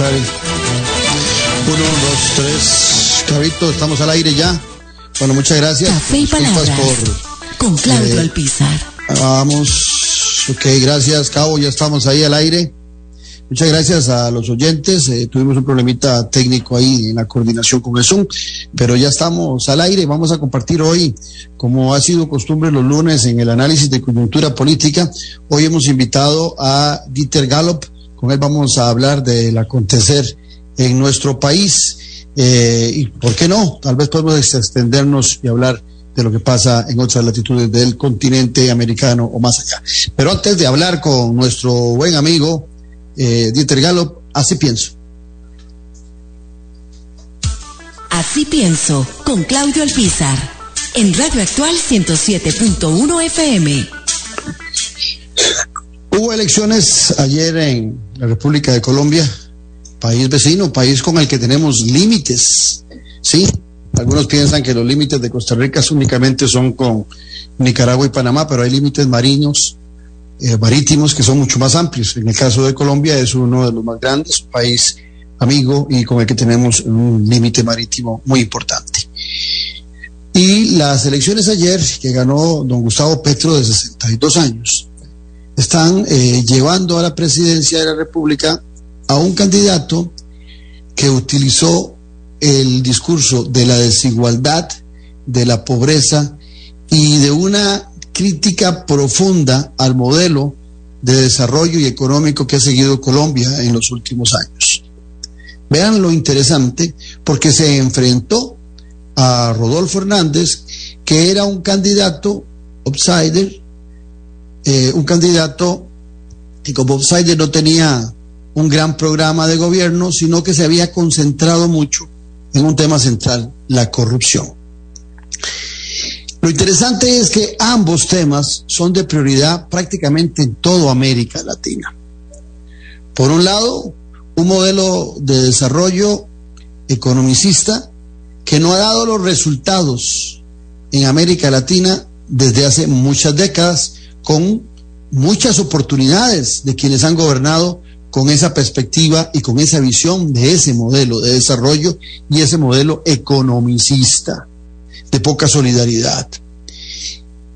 Uno, dos, tres. Cabito, estamos al aire ya. Bueno, muchas gracias. Café y palabras. por. Con Claudio eh, Alpizar. Vamos. Ok, gracias, Cabo. Ya estamos ahí al aire. Muchas gracias a los oyentes. Eh, tuvimos un problemita técnico ahí en la coordinación con el Zoom, pero ya estamos al aire. Vamos a compartir hoy, como ha sido costumbre los lunes en el análisis de coyuntura política. Hoy hemos invitado a Dieter Gallop. Con él vamos a hablar del acontecer en nuestro país. Eh, y por qué no, tal vez podemos extendernos y hablar de lo que pasa en otras latitudes del continente americano o más allá. Pero antes de hablar con nuestro buen amigo eh, Dieter Gallop, así pienso. Así pienso, con Claudio Alpizar. En Radio Actual 107.1 FM. Hubo elecciones ayer en la República de Colombia, país vecino, país con el que tenemos límites. Sí, algunos piensan que los límites de Costa Rica únicamente son con Nicaragua y Panamá, pero hay límites marinos, eh, marítimos que son mucho más amplios. En el caso de Colombia es uno de los más grandes, país amigo y con el que tenemos un límite marítimo muy importante. Y las elecciones ayer que ganó don Gustavo Petro de 62 años están eh, llevando a la presidencia de la República a un candidato que utilizó el discurso de la desigualdad, de la pobreza y de una crítica profunda al modelo de desarrollo y económico que ha seguido Colombia en los últimos años. Vean lo interesante, porque se enfrentó a Rodolfo Hernández, que era un candidato outsider, eh, un candidato que como outsider no tenía un gran programa de gobierno, sino que se había concentrado mucho en un tema central, la corrupción. Lo interesante es que ambos temas son de prioridad prácticamente en toda América Latina. Por un lado, un modelo de desarrollo economicista que no ha dado los resultados en América Latina desde hace muchas décadas, con muchas oportunidades de quienes han gobernado con esa perspectiva y con esa visión de ese modelo de desarrollo y ese modelo economicista de poca solidaridad.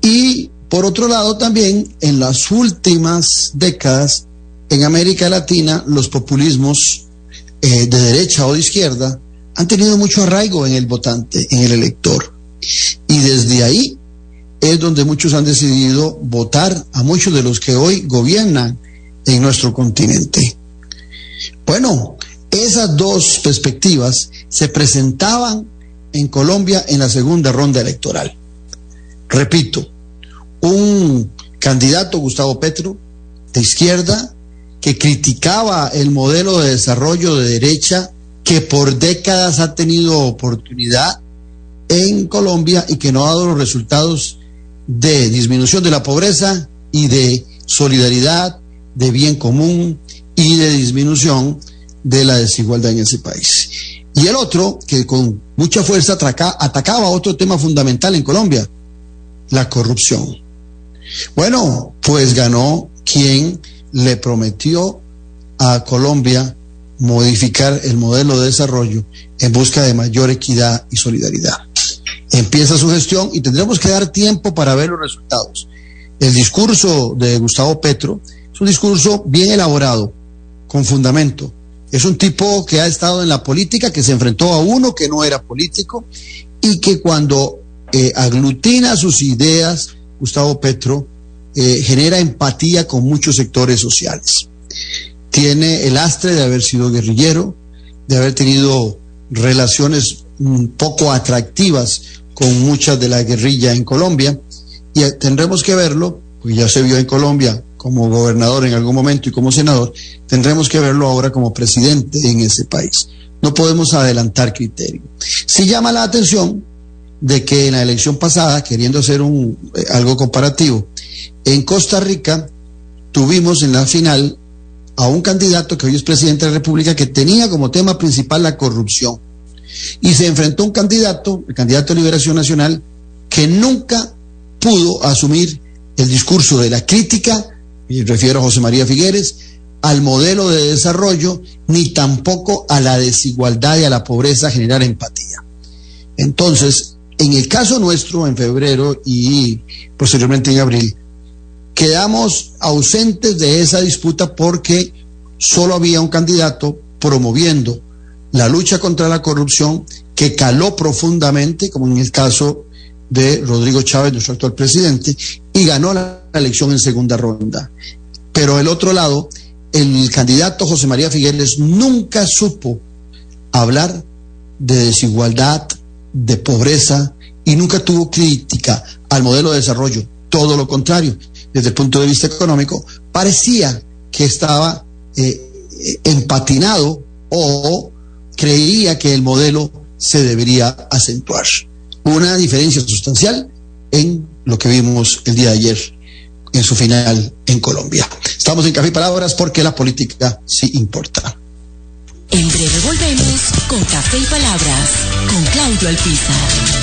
Y por otro lado también en las últimas décadas en América Latina los populismos eh, de derecha o de izquierda han tenido mucho arraigo en el votante, en el elector. Y desde ahí es donde muchos han decidido votar a muchos de los que hoy gobiernan en nuestro continente. Bueno, esas dos perspectivas se presentaban en Colombia en la segunda ronda electoral. Repito, un candidato, Gustavo Petro, de izquierda, que criticaba el modelo de desarrollo de derecha que por décadas ha tenido oportunidad en Colombia y que no ha dado los resultados de disminución de la pobreza y de solidaridad, de bien común y de disminución de la desigualdad en ese país. Y el otro, que con mucha fuerza atacaba otro tema fundamental en Colombia, la corrupción. Bueno, pues ganó quien le prometió a Colombia modificar el modelo de desarrollo en busca de mayor equidad y solidaridad. Empieza su gestión y tendremos que dar tiempo para ver los resultados. El discurso de Gustavo Petro es un discurso bien elaborado, con fundamento. Es un tipo que ha estado en la política, que se enfrentó a uno que no era político y que cuando eh, aglutina sus ideas, Gustavo Petro, eh, genera empatía con muchos sectores sociales. Tiene el astre de haber sido guerrillero, de haber tenido relaciones poco atractivas con muchas de la guerrilla en Colombia y eh, tendremos que verlo, pues ya se vio en Colombia como gobernador en algún momento y como senador, tendremos que verlo ahora como presidente en ese país. No podemos adelantar criterio. Si llama la atención de que en la elección pasada, queriendo hacer un, eh, algo comparativo, en Costa Rica tuvimos en la final a un candidato que hoy es presidente de la República que tenía como tema principal la corrupción. Y se enfrentó a un candidato, el candidato de Liberación Nacional, que nunca pudo asumir el discurso de la crítica, y refiero a José María Figueres, al modelo de desarrollo, ni tampoco a la desigualdad y a la pobreza generar empatía. Entonces, en el caso nuestro, en febrero y posteriormente en abril, quedamos ausentes de esa disputa porque solo había un candidato promoviendo la lucha contra la corrupción que caló profundamente, como en el caso de Rodrigo Chávez, nuestro actual presidente, y ganó la elección en segunda ronda. Pero el otro lado, el candidato José María Figueres nunca supo hablar de desigualdad, de pobreza, y nunca tuvo crítica al modelo de desarrollo. Todo lo contrario, desde el punto de vista económico, parecía que estaba eh, empatinado o creía que el modelo se debería acentuar. Una diferencia sustancial en lo que vimos el día de ayer en su final en Colombia. Estamos en Café y Palabras porque la política sí importa. En breve volvemos con Café y Palabras con Claudio Alpizar.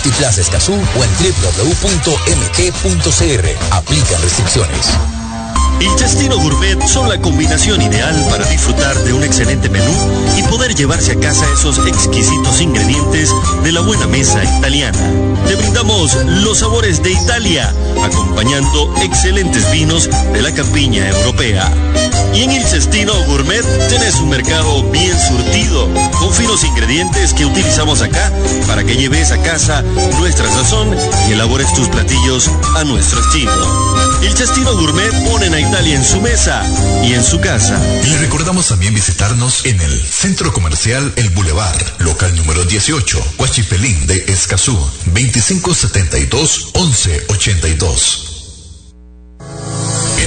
Multiplaza Escazú o en www.mg.cr. Aplican restricciones. El Cestino Gourmet son la combinación ideal para disfrutar de un excelente menú y poder llevarse a casa esos exquisitos ingredientes de la buena mesa italiana. Te brindamos los sabores de Italia, acompañando excelentes vinos de la campiña europea. Y en el Cestino Gourmet tenés un mercado bien surtido, con finos ingredientes que utilizamos acá para que lleves a casa nuestra sazón y elabores tus platillos a nuestro estilo. El Cestino Gourmet ponen a Italia en su mesa y en su casa. Y le recordamos también visitarnos en el Centro Comercial El Boulevard, local número 18, Huachipelín de Escazú, 2572-1182.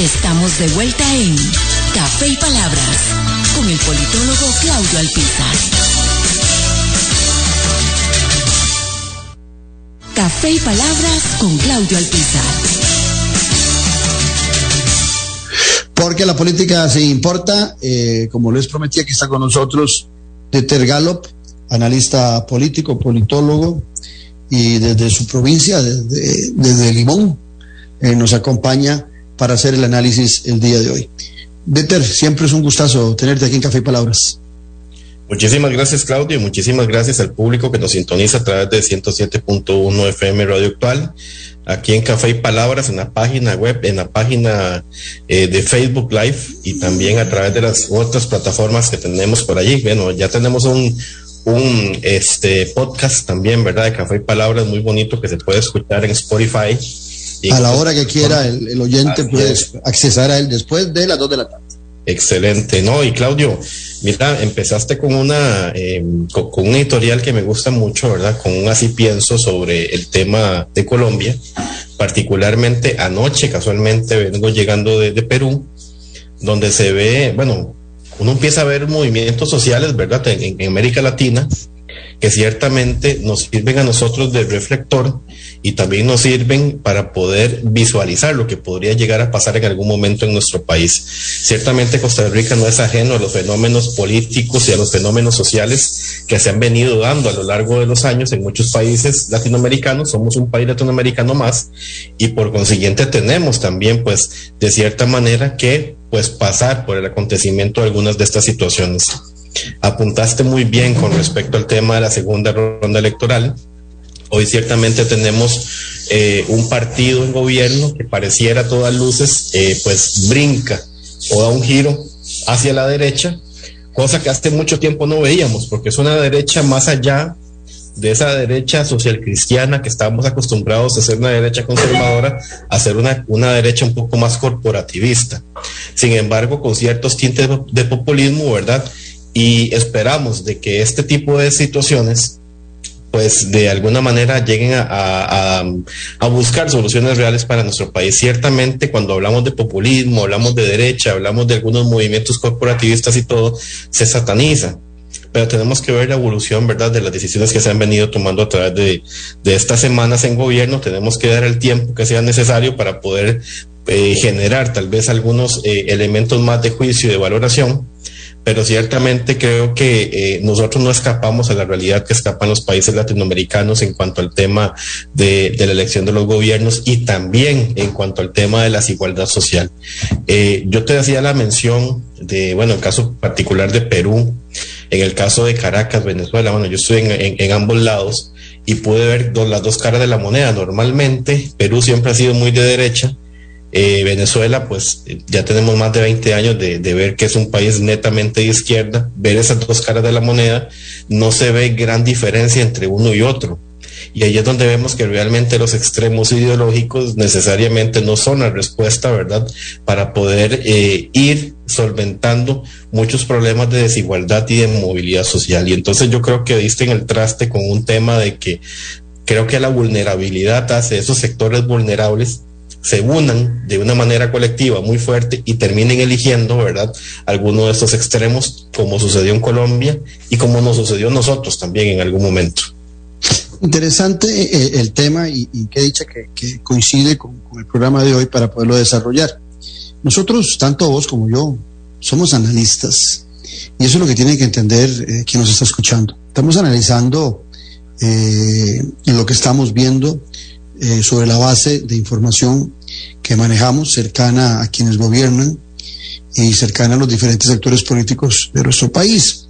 Estamos de vuelta en Café y Palabras con el politólogo Claudio Alpizar. Café y Palabras con Claudio Alpizar. Porque la política se importa, eh, como les prometí, aquí está con nosotros Peter Gallop, analista político, politólogo, y desde su provincia, desde, Limón, eh, nos acompaña para hacer el análisis el día de hoy. Better, siempre es un gustazo tenerte aquí en Café y Palabras. Muchísimas gracias, Claudio, y muchísimas gracias al público que nos sintoniza a través de 107.1 FM Radio Actual, aquí en Café y Palabras, en la página web, en la página eh, de Facebook Live y también a través de las otras plataformas que tenemos por allí. Bueno, ya tenemos un, un este podcast también, ¿verdad? De Café y Palabras muy bonito que se puede escuchar en Spotify. A la hora que quiera el, el oyente puede accesar a él después de las dos de la tarde. Excelente, ¿no? Y Claudio, mira, empezaste con una, eh, con, con, un editorial que me gusta mucho, ¿verdad? Con un así pienso sobre el tema de Colombia, particularmente anoche, casualmente vengo llegando de, de Perú, donde se ve, bueno, uno empieza a ver movimientos sociales, ¿verdad? En, en, América Latina, que ciertamente nos sirven a nosotros de reflector y también nos sirven para poder visualizar lo que podría llegar a pasar en algún momento en nuestro país. Ciertamente Costa Rica no es ajeno a los fenómenos políticos y a los fenómenos sociales que se han venido dando a lo largo de los años en muchos países latinoamericanos. Somos un país latinoamericano más y por consiguiente tenemos también pues de cierta manera que pues pasar por el acontecimiento de algunas de estas situaciones. Apuntaste muy bien con respecto al tema de la segunda ronda electoral. Hoy ciertamente tenemos eh, un partido en gobierno que pareciera a todas luces, eh, pues brinca o da un giro hacia la derecha, cosa que hace mucho tiempo no veíamos, porque es una derecha más allá de esa derecha social cristiana que estábamos acostumbrados a ser una derecha conservadora, a ser una, una derecha un poco más corporativista. Sin embargo, con ciertos tintes de populismo, ¿verdad? Y esperamos de que este tipo de situaciones pues de alguna manera lleguen a, a, buscar soluciones reales para nuestro país. Ciertamente cuando hablamos de populismo, hablamos de derecha, hablamos de algunos movimientos corporativistas y todo, se sataniza. Pero tenemos que ver la evolución, ¿verdad?, de las decisiones que se han venido tomando a través de, de estas semanas en gobierno. Tenemos que dar el tiempo que sea necesario para poder eh, generar tal vez algunos eh, elementos más de juicio y de valoración pero ciertamente creo que eh, nosotros no escapamos a la realidad que escapan los países latinoamericanos en cuanto al tema de, la elección de los gobiernos y también en cuanto al tema de la desigualdad social. Eh, yo te hacía la mención de, bueno, el caso particular de Perú, en el caso de Caracas, Venezuela, bueno, yo estoy en, ambos lados y pude ver las dos caras de la moneda. Normalmente Perú siempre ha sido muy de derecha eh, Venezuela, pues ya tenemos más de 20 años de, de, ver que es un país netamente de izquierda, ver esas dos caras de la moneda, no se ve gran diferencia entre uno y otro. Y ahí es donde vemos que realmente los extremos ideológicos necesariamente no son la respuesta, ¿verdad? Para poder eh, ir solventando muchos problemas de desigualdad y de movilidad social. Y entonces yo creo que diste en el traste con un tema de que creo que la vulnerabilidad hace esos sectores vulnerables se unan de una manera colectiva muy fuerte y terminen eligiendo, ¿verdad?, alguno de estos extremos, como sucedió en Colombia y como nos sucedió a nosotros también en algún momento. Interesante eh, el tema y, y que dicha que, que coincide con, con, el programa de hoy para poderlo desarrollar. Nosotros, tanto vos como yo, somos analistas y eso es lo que tiene que entender eh, quien nos está escuchando. Estamos analizando eh, lo que estamos viendo eh, sobre la base de información que manejamos cercana a quienes gobiernan y cercana a los diferentes sectores políticos de nuestro país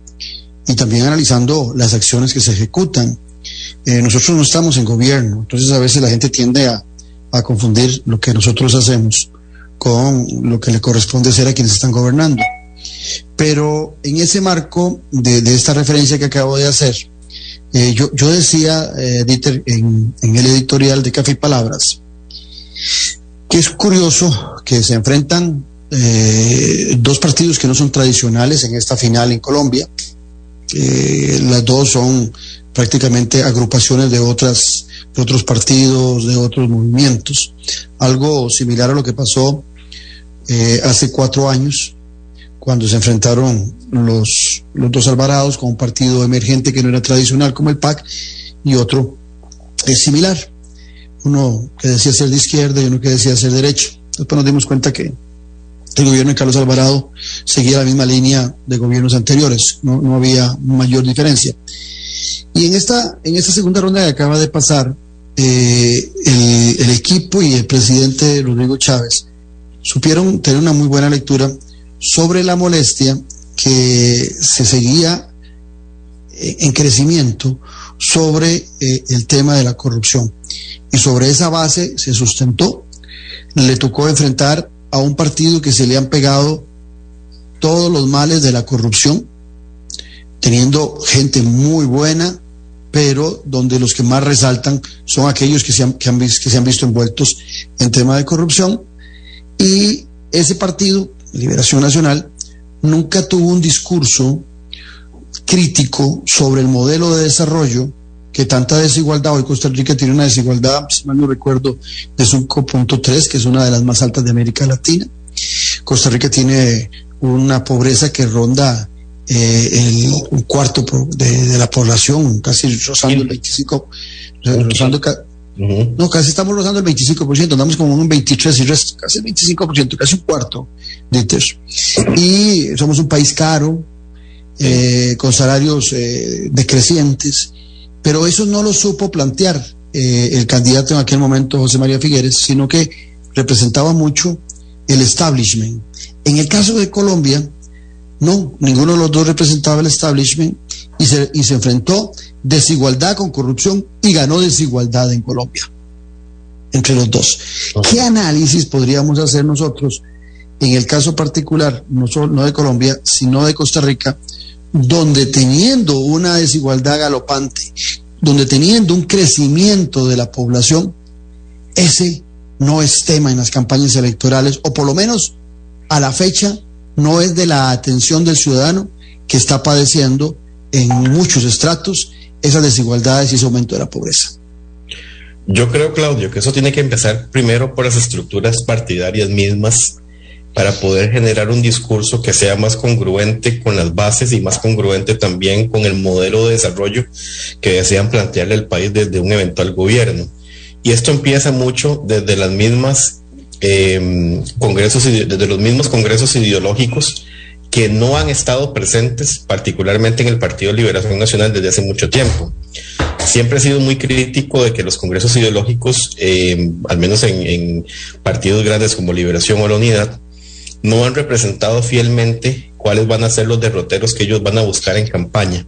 y también analizando las acciones que se ejecutan. Eh, nosotros no estamos en gobierno, entonces a veces la gente tiende a, a confundir lo que nosotros hacemos con lo que le corresponde hacer a quienes están gobernando. Pero en ese marco de, de esta referencia que acabo de hacer, eh, yo, yo, decía, eh, Dieter, en, en, el editorial de Café y Palabras, que es curioso que se enfrentan eh, dos partidos que no son tradicionales en esta final en Colombia. las dos son prácticamente agrupaciones de otras de otros partidos, de otros movimientos. Algo similar a lo que pasó hace cuatro años cuando se enfrentaron los, dos Alvarados con un partido emergente que no era tradicional como el PAC y otro es similar. Uno que decía ser de izquierda y uno que decía ser derecho. Después nos dimos cuenta que el gobierno de Carlos Alvarado seguía la misma línea de gobiernos anteriores, no, había mayor diferencia. Y en esta, en esta segunda ronda que acaba de pasar, eh, el equipo y el presidente Rodrigo Chávez supieron tener una muy buena lectura sobre la molestia que se seguía en crecimiento sobre eh, el tema de la corrupción. Y sobre esa base se sustentó. Le tocó enfrentar a un partido que se le han pegado todos los males de la corrupción, teniendo gente muy buena, pero donde los que más resaltan son aquellos que se han, que se han visto envueltos en tema de corrupción. Y ese partido, Liberación Nacional, nunca tuvo un discurso crítico sobre el modelo de desarrollo que tanta desigualdad, hoy Costa Rica tiene una desigualdad, si mal no recuerdo, de 5.3, que es una de las más altas de América Latina. Costa Rica tiene una pobreza que ronda eh, el, un cuarto de, de, la población, casi rozando el 25, rozando ca, uh -huh. no, casi estamos rozando el 25%, andamos como un 23 y resto, casi el 25%, casi un cuarto de eso. Y somos un país caro, eh, con salarios eh, decrecientes, pero eso no lo supo plantear eh, el candidato en aquel momento, José María Figueres, sino que representaba mucho el establishment. En el caso de Colombia, no, ninguno de los dos representaba el establishment y se, y se enfrentó desigualdad con corrupción y ganó desigualdad en Colombia, entre los dos. ¿Qué análisis podríamos hacer nosotros en el caso particular, no, solo, no de Colombia, sino de Costa Rica, donde teniendo una desigualdad galopante, donde teniendo un crecimiento de la población, ese no es tema en las campañas electorales, o por lo menos a la fecha no es de la atención del ciudadano que está padeciendo en muchos estratos esas desigualdades y ese aumento de la pobreza. Yo creo, Claudio, que eso tiene que empezar primero por las estructuras partidarias mismas para poder generar un discurso que sea más congruente con las bases y más congruente también con el modelo de desarrollo que desean plantearle al país desde un eventual gobierno. Y esto empieza mucho desde las mismas eh, congresos, desde los mismos congresos ideológicos que no han estado presentes, particularmente en el Partido Liberación Nacional desde hace mucho tiempo. Siempre he sido muy crítico de que los congresos ideológicos, eh, al menos en, en partidos grandes como Liberación o la Unidad, no han representado fielmente cuáles van a ser los derroteros que ellos van a buscar en campaña.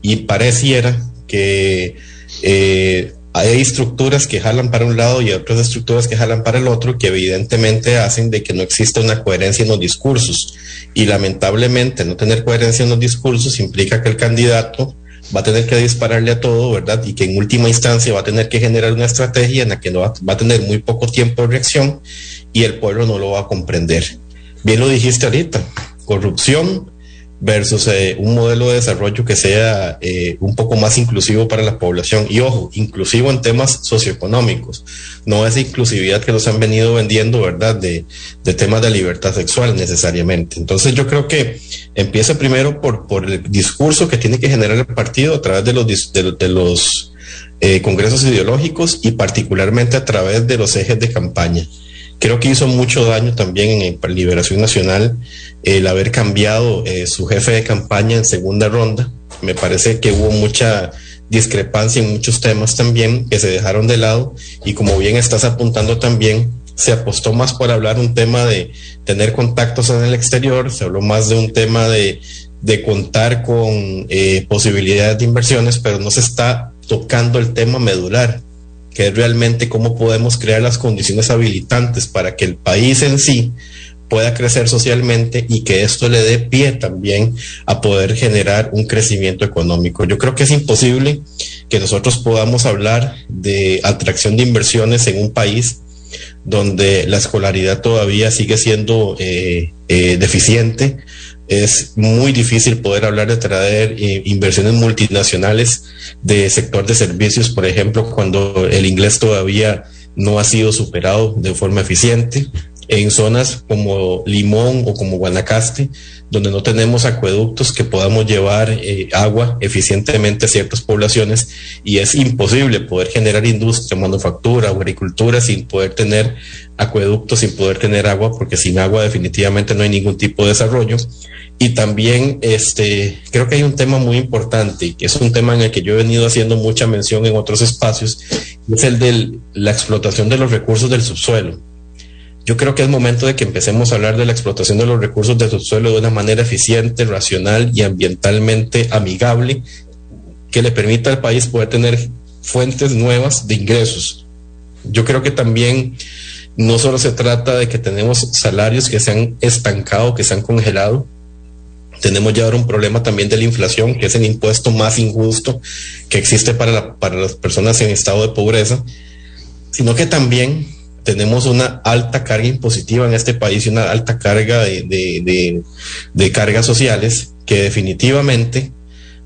Y pareciera que eh, hay estructuras que jalan para un lado y otras estructuras que jalan para el otro, que evidentemente hacen de que no exista una coherencia en los discursos. Y lamentablemente no tener coherencia en los discursos implica que el candidato va a tener que dispararle a todo, ¿verdad? Y que en última instancia va a tener que generar una estrategia en la que no va, va a tener muy poco tiempo de reacción y el pueblo no lo va a comprender. Bien lo dijiste ahorita, corrupción versus eh, un modelo de desarrollo que sea eh, un poco más inclusivo para la población. Y ojo, inclusivo en temas socioeconómicos, no esa inclusividad que nos han venido vendiendo, ¿verdad? De, de temas de libertad sexual necesariamente. Entonces yo creo que empieza primero por, por el discurso que tiene que generar el partido a través de los, de, de los eh, congresos ideológicos y particularmente a través de los ejes de campaña creo que hizo mucho daño también en Liberación Nacional el haber cambiado eh, su jefe de campaña en segunda ronda. Me parece que hubo mucha discrepancia en muchos temas también que se dejaron de lado y como bien estás apuntando también, se apostó más por hablar un tema de tener contactos en el exterior, se habló más de un tema de, de contar con eh, posibilidades de inversiones, pero no se está tocando el tema medular, que realmente cómo podemos crear las condiciones habilitantes para que el país en sí pueda crecer socialmente y que esto le dé pie también a poder generar un crecimiento económico. Yo creo que es imposible que nosotros podamos hablar de atracción de inversiones en un país donde la escolaridad todavía sigue siendo eh, eh, deficiente, es muy difícil poder hablar de traer eh, inversiones multinacionales de sector de servicios, por ejemplo, cuando el inglés todavía no ha sido superado de forma eficiente. En zonas como Limón o como Guanacaste, donde no tenemos acueductos que podamos llevar eh, agua eficientemente a ciertas poblaciones y es imposible poder generar industria, manufactura o agricultura sin poder tener acueductos, sin poder tener agua, porque sin agua definitivamente no hay ningún tipo de desarrollo. Y también este, creo que hay un tema muy importante, que es un tema en el que yo he venido haciendo mucha mención en otros espacios, es el de la explotación de los recursos del subsuelo. Yo creo que es momento de que empecemos a hablar de la explotación de los recursos del subsuelo de una manera eficiente, racional y ambientalmente amigable que le permita al país poder tener fuentes nuevas de ingresos. Yo creo que también no solo se trata de que tenemos salarios que se han estancado, que se han congelado, tenemos ya ahora un problema también de la inflación, que es el impuesto más injusto que existe para, para las personas en estado de pobreza, sino que también tenemos una alta carga impositiva en este país y una alta carga de, de, de, cargas sociales que definitivamente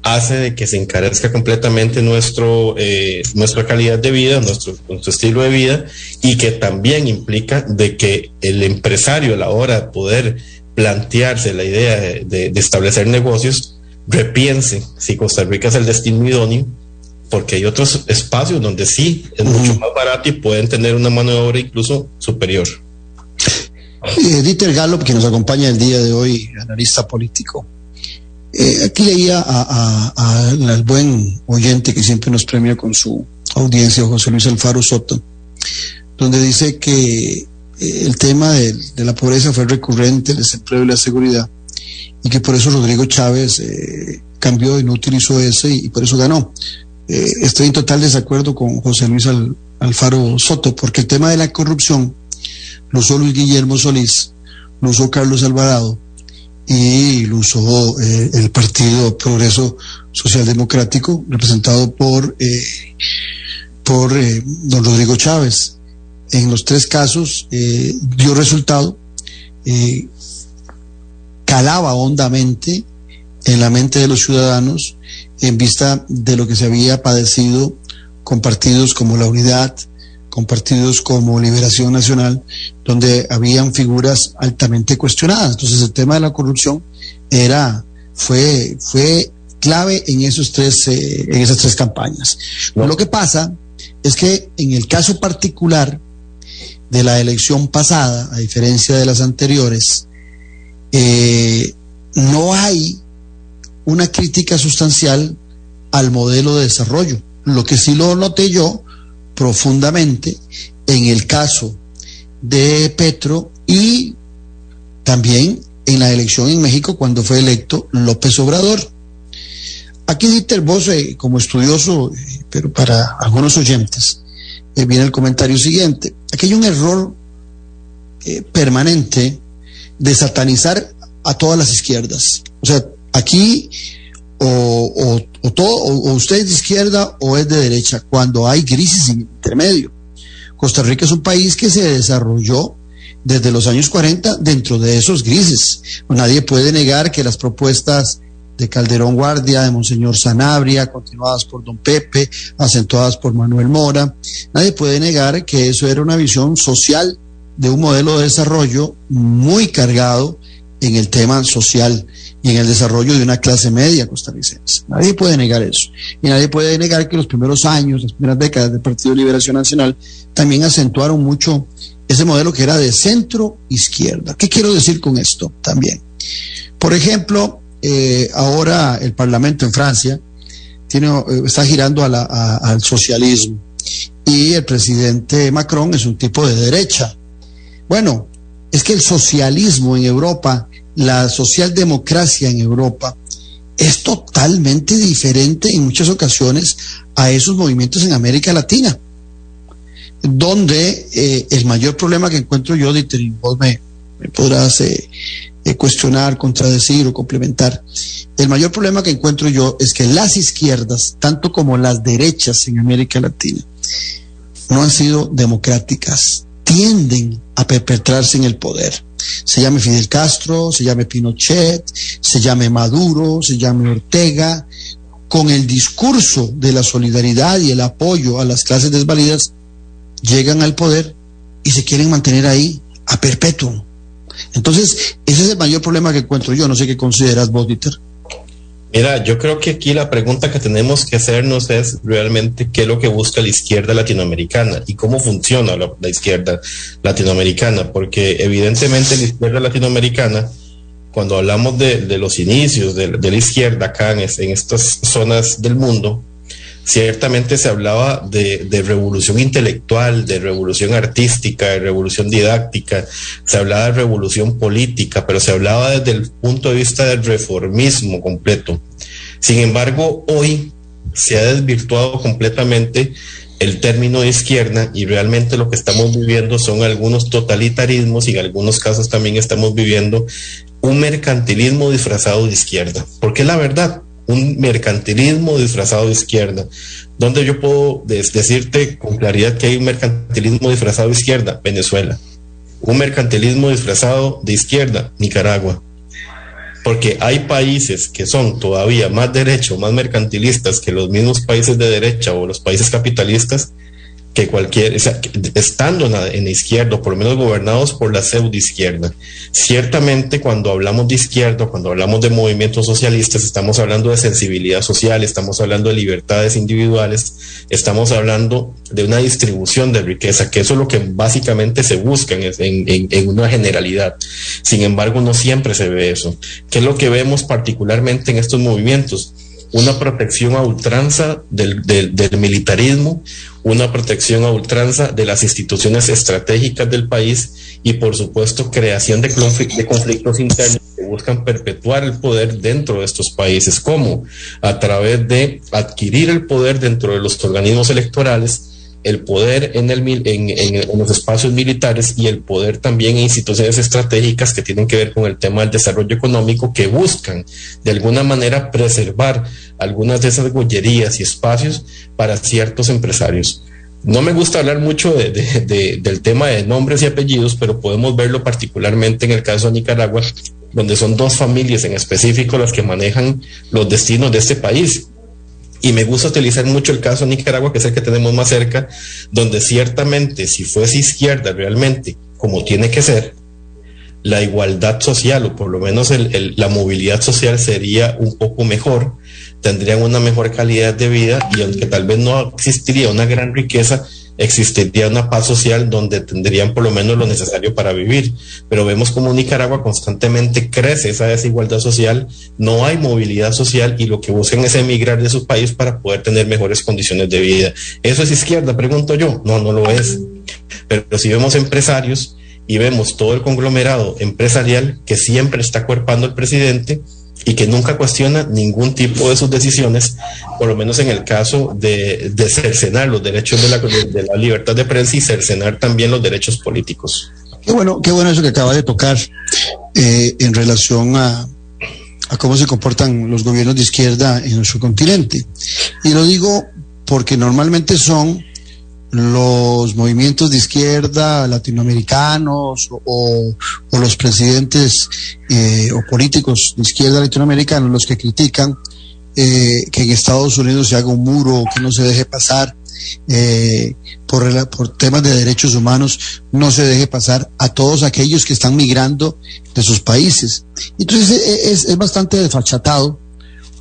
hace de que se encarezca completamente nuestro, eh, nuestra calidad de vida, nuestro, nuestro estilo de vida y que también implica de que el empresario a la hora de poder plantearse la idea de, establecer negocios, repiense si Costa Rica es el destino idóneo, porque hay otros espacios donde sí es mucho más barato y pueden tener una mano de obra incluso superior. Eh, Dieter Gallop, que nos acompaña el día de hoy, analista político. Eh, aquí leía al buen oyente que siempre nos premia con su audiencia, José Luis Alfaro Soto, donde dice que eh, el tema de, la pobreza fue recurrente, el desempleo y la seguridad, y que por eso Rodrigo Chávez eh, cambió y no utilizó ese y, por eso ganó. Eh, estoy en total desacuerdo con José Luis Alfaro Soto, porque el tema de la corrupción lo usó Luis Guillermo Solís, lo usó Carlos Alvarado y lo usó el Partido Progreso Social Democrático, representado por, por don Rodrigo Chávez. En los tres casos eh, dio resultado, eh, calaba hondamente en la mente de los ciudadanos en vista de lo que se había padecido con partidos como la Unidad, con partidos como Liberación Nacional, donde habían figuras altamente cuestionadas. Entonces el tema de la corrupción era, fue, fue clave en esos tres, eh, en esas tres campañas. Lo que pasa es que en el caso particular de la elección pasada, a diferencia de las anteriores, eh, no hay una crítica sustancial al modelo de desarrollo. Lo que sí lo noté yo profundamente en el caso de Petro y también en la elección en México cuando fue electo López Obrador. Aquí Dieter vos como estudioso, pero para algunos oyentes, eh, viene el comentario siguiente. Aquí hay un error eh, permanente de satanizar a todas las izquierdas. O sea, aquí o, o, usted es de izquierda o es de derecha, cuando hay crisis intermedio. Costa Rica es un país que se desarrolló desde los años 40 dentro de esos grises. Nadie puede negar que las propuestas de Calderón Guardia, de Monseñor Sanabria, continuadas por Don Pepe, acentuadas por Manuel Mora. Nadie puede negar que eso era una visión social de un modelo de desarrollo muy cargado en el tema social y en el desarrollo de una clase media costarricense. Nadie puede negar eso. Y nadie puede negar que los primeros años, las primeras décadas del Partido Liberación Nacional también acentuaron mucho ese modelo que era de centro izquierda. ¿Qué quiero decir con esto también? Por ejemplo, eh, ahora el Parlamento en Francia tiene, eh, está girando al socialismo y el presidente Macron es un tipo de derecha. Bueno, es que el socialismo en Europa, la socialdemocracia en Europa, es totalmente diferente en muchas ocasiones a esos movimientos en América Latina, donde eh, el mayor problema que encuentro yo, Dieter, vos me, podrás cuestionar, contradecir o complementar. El mayor problema que encuentro yo es que las izquierdas, tanto como las derechas en América Latina, no han sido democráticas, tienden a perpetrarse en el poder. Se llame Fidel Castro, se llame Pinochet, se llame Maduro, se llame Ortega, con el discurso de la solidaridad y el apoyo a las clases desvalidas, llegan al poder y se quieren mantener ahí a perpetuo. Entonces, ese es el mayor problema que encuentro yo. No sé qué consideras vos, Dieter. Mira, yo creo que aquí la pregunta que tenemos que hacernos es realmente qué es lo que busca la izquierda latinoamericana y cómo funciona la, izquierda latinoamericana, porque evidentemente la izquierda latinoamericana, cuando hablamos de, los inicios de, la izquierda acá en estas zonas del mundo, ciertamente se hablaba de, revolución intelectual, de revolución artística, de revolución didáctica, se hablaba de revolución política, pero se hablaba desde el punto de vista del reformismo completo. Sin embargo, hoy se ha desvirtuado completamente el término de izquierda y realmente lo que estamos viviendo son algunos totalitarismos y en algunos casos también estamos viviendo un mercantilismo disfrazado de izquierda. Porque la verdad, un mercantilismo disfrazado de izquierda. Donde yo puedo decirte con claridad que hay un mercantilismo disfrazado de izquierda? Venezuela. Un mercantilismo disfrazado de izquierda? Nicaragua. Porque hay países que son todavía más derechos, más mercantilistas que los mismos países de derecha o los países capitalistas que cualquier, estando en la izquierda, por lo menos gobernados por la pseudo izquierda. Ciertamente cuando hablamos de izquierda, cuando hablamos de movimientos socialistas, estamos hablando de sensibilidad social, estamos hablando de libertades individuales, estamos hablando de una distribución de riqueza, que eso es lo que básicamente se busca en, en una generalidad. Sin embargo, no siempre se ve eso. ¿Qué es lo que vemos particularmente en estos movimientos? Una protección a ultranza del, militarismo, una protección a ultranza de las instituciones estratégicas del país y por supuesto creación de, de conflictos internos que buscan perpetuar el poder dentro de estos países, como a través de adquirir el poder dentro de los organismos electorales, el poder en, los espacios militares y el poder también en instituciones estratégicas que tienen que ver con el tema del desarrollo económico que buscan de alguna manera preservar algunas de esas gollerías y espacios para ciertos empresarios. No me gusta hablar mucho de, de, del tema de nombres y apellidos, pero podemos verlo particularmente en el caso de Nicaragua, donde son dos familias en específico las que manejan los destinos de este país y me gusta utilizar mucho el caso de Nicaragua, que es el que tenemos más cerca, donde ciertamente si fuese izquierda realmente, como tiene que ser, la igualdad social o por lo menos la movilidad social sería un poco mejor, tendrían una mejor calidad de vida y aunque tal vez no existiría una gran riqueza, existiría una paz social donde tendrían por lo menos lo necesario para vivir. Pero vemos como Nicaragua constantemente crece esa desigualdad social, no hay movilidad social y lo que buscan es emigrar de su país para poder tener mejores condiciones de vida. ¿Eso es izquierda? Pregunto yo. No, no lo es. Pero si vemos empresarios y vemos todo el conglomerado empresarial que siempre está cuerpando el presidente, y que nunca cuestiona ningún tipo de sus decisiones, por lo menos en el caso de, de cercenar los derechos de la, de, la, libertad de prensa y cercenar también los derechos políticos. Qué bueno, qué bueno eso que acaba de tocar eh, en relación a, a cómo se comportan los gobiernos de izquierda en nuestro continente. Y lo digo porque normalmente son los movimientos de izquierda latinoamericanos o, los presidentes eh, o políticos de izquierda latinoamericanos los que critican eh, que en Estados Unidos se haga un muro, que no se deje pasar eh, por, por temas de derechos humanos, no se deje pasar a todos aquellos que están migrando de sus países. Entonces es, es bastante desfachatado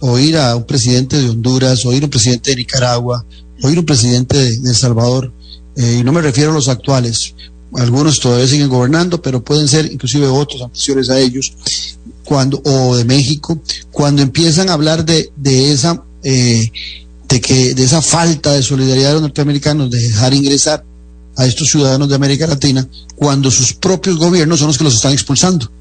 oír a un presidente de Honduras, oír a un presidente de Nicaragua, oír un presidente de, El Salvador, eh, y no me refiero a los actuales, algunos todavía siguen gobernando, pero pueden ser inclusive otros anteriores a ellos, cuando, o de México, cuando empiezan a hablar de, de esa, eh, de que, de esa falta de solidaridad de los norteamericanos de dejar ingresar a estos ciudadanos de América Latina, cuando sus propios gobiernos son los que los están expulsando.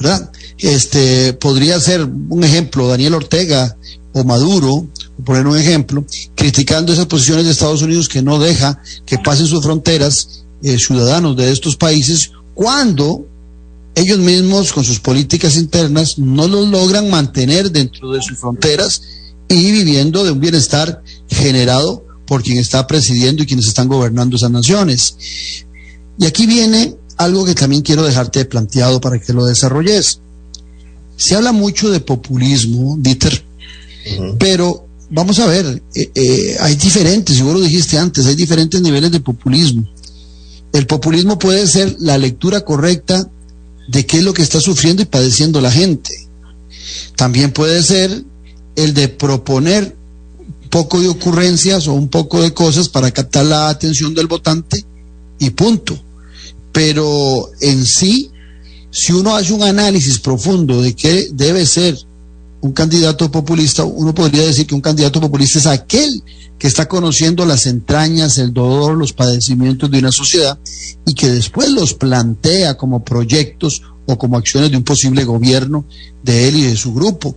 ¿Verdad? Este podría ser un ejemplo, Daniel Ortega o Maduro, poner un ejemplo, criticando esas posiciones de Estados Unidos que no deja que pasen sus fronteras eh, ciudadanos de estos países cuando ellos mismos con sus políticas internas no los logran mantener dentro de sus fronteras y viviendo de un bienestar generado por quien está presidiendo y quienes están gobernando esas naciones. Y aquí viene algo que también quiero dejarte planteado para que lo desarrolles. Se habla mucho de populismo, Dieter, pero vamos a ver, eh, eh, hay diferentes, seguro dijiste antes, hay diferentes niveles de populismo. El populismo puede ser la lectura correcta de qué es lo que está sufriendo y padeciendo la gente. También puede ser el de proponer un poco de ocurrencias o un poco de cosas para captar la atención del votante y punto. Pero en sí, si uno hace un análisis profundo de qué debe ser un candidato populista, uno podría decir que un candidato populista es aquel que está conociendo las entrañas, el dolor, los padecimientos de una sociedad y que después los plantea como proyectos o como acciones de un posible gobierno de él y de su grupo.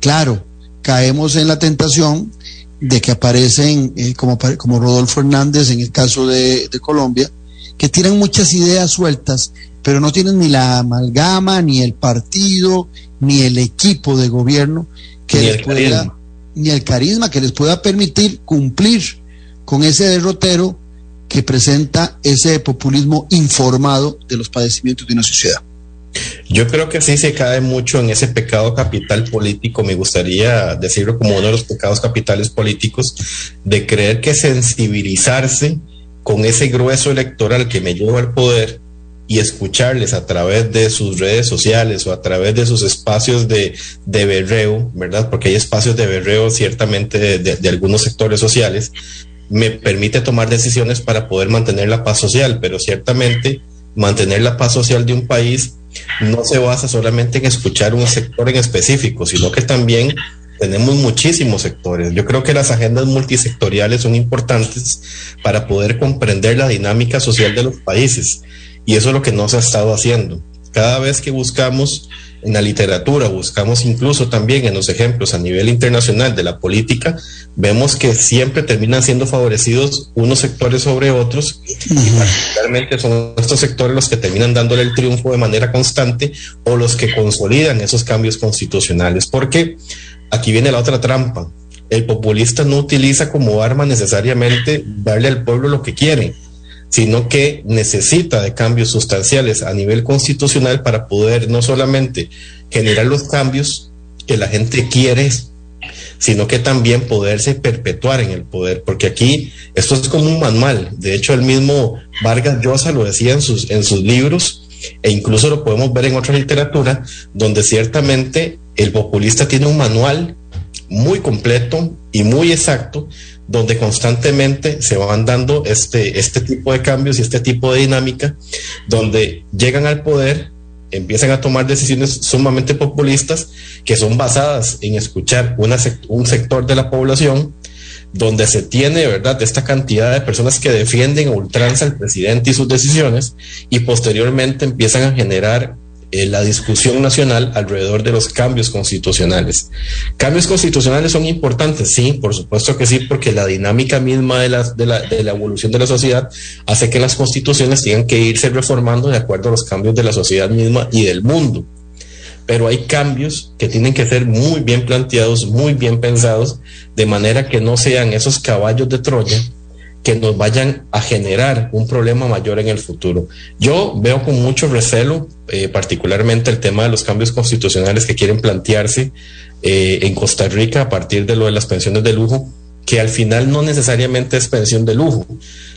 Claro, caemos en la tentación de que aparecen eh, como, como Rodolfo Hernández en el caso de, Colombia, que tienen muchas ideas sueltas, pero no tienen ni la amalgama, ni el partido, ni el equipo de gobierno que les pueda, ni el carisma que les pueda permitir cumplir con ese derrotero que presenta ese populismo informado de los padecimientos de una sociedad. Yo creo que sí se cae mucho en ese pecado capital político, me gustaría decirlo como uno de los pecados capitales políticos, de creer que sensibilizarse con ese grueso electoral que me lleva al poder y escucharles a través de sus redes sociales o a través de sus espacios de, de berreo, ¿verdad? Porque hay espacios de berreo ciertamente de algunos sectores sociales, me permite tomar decisiones para poder mantener la paz social, pero ciertamente mantener la paz social de un país no se basa solamente en escuchar un sector en específico, sino que también tenemos muchísimos sectores. Yo creo que las agendas multisectoriales son importantes para poder comprender la dinámica social de los países y eso es lo que no se ha estado haciendo. Cada vez que buscamos en la literatura, buscamos incluso también en los ejemplos a nivel internacional de la política, vemos que siempre terminan siendo favorecidos unos sectores sobre otros y particularmente son estos sectores los que terminan dándole el triunfo de manera constante o los que consolidan esos cambios constitucionales. Porque aquí viene la otra trampa. El populista no utiliza como arma necesariamente darle al pueblo lo que quiere sino que necesita de cambios sustanciales a nivel constitucional para poder no solamente generar los cambios que la gente quiere, sino que también poderse perpetuar en el poder, porque aquí esto es como un manual. De hecho, el mismo Vargas Llosa lo decía en sus, en sus libros, e incluso lo podemos ver en otra literatura, donde ciertamente el populista tiene un manual muy completo y muy exacto donde constantemente se van dando este, este tipo de cambios y este tipo de dinámica, donde llegan al poder, empiezan a tomar decisiones sumamente populistas que son basadas en escuchar un sector de la población donde se tiene, ¿verdad?, esta cantidad de personas que defienden a ultranza al presidente y sus decisiones y posteriormente empiezan a generar eh, la discusión nacional alrededor de los cambios constitucionales. Cambios constitucionales son importantes, sí, por supuesto que sí, porque la dinámica misma de la, de la, de la evolución de la sociedad hace que las constituciones tengan que irse reformando de acuerdo a los cambios de la sociedad misma y del mundo pero hay cambios que tienen que ser muy bien planteados, muy bien pensados, de manera que no sean esos caballos de Troya que nos vayan a generar un problema mayor en el futuro. Yo veo con mucho recelo, eh, particularmente el tema de los cambios constitucionales que quieren plantearse eh, en Costa Rica a partir de lo de las pensiones de lujo, que al final no necesariamente es pensión de lujo.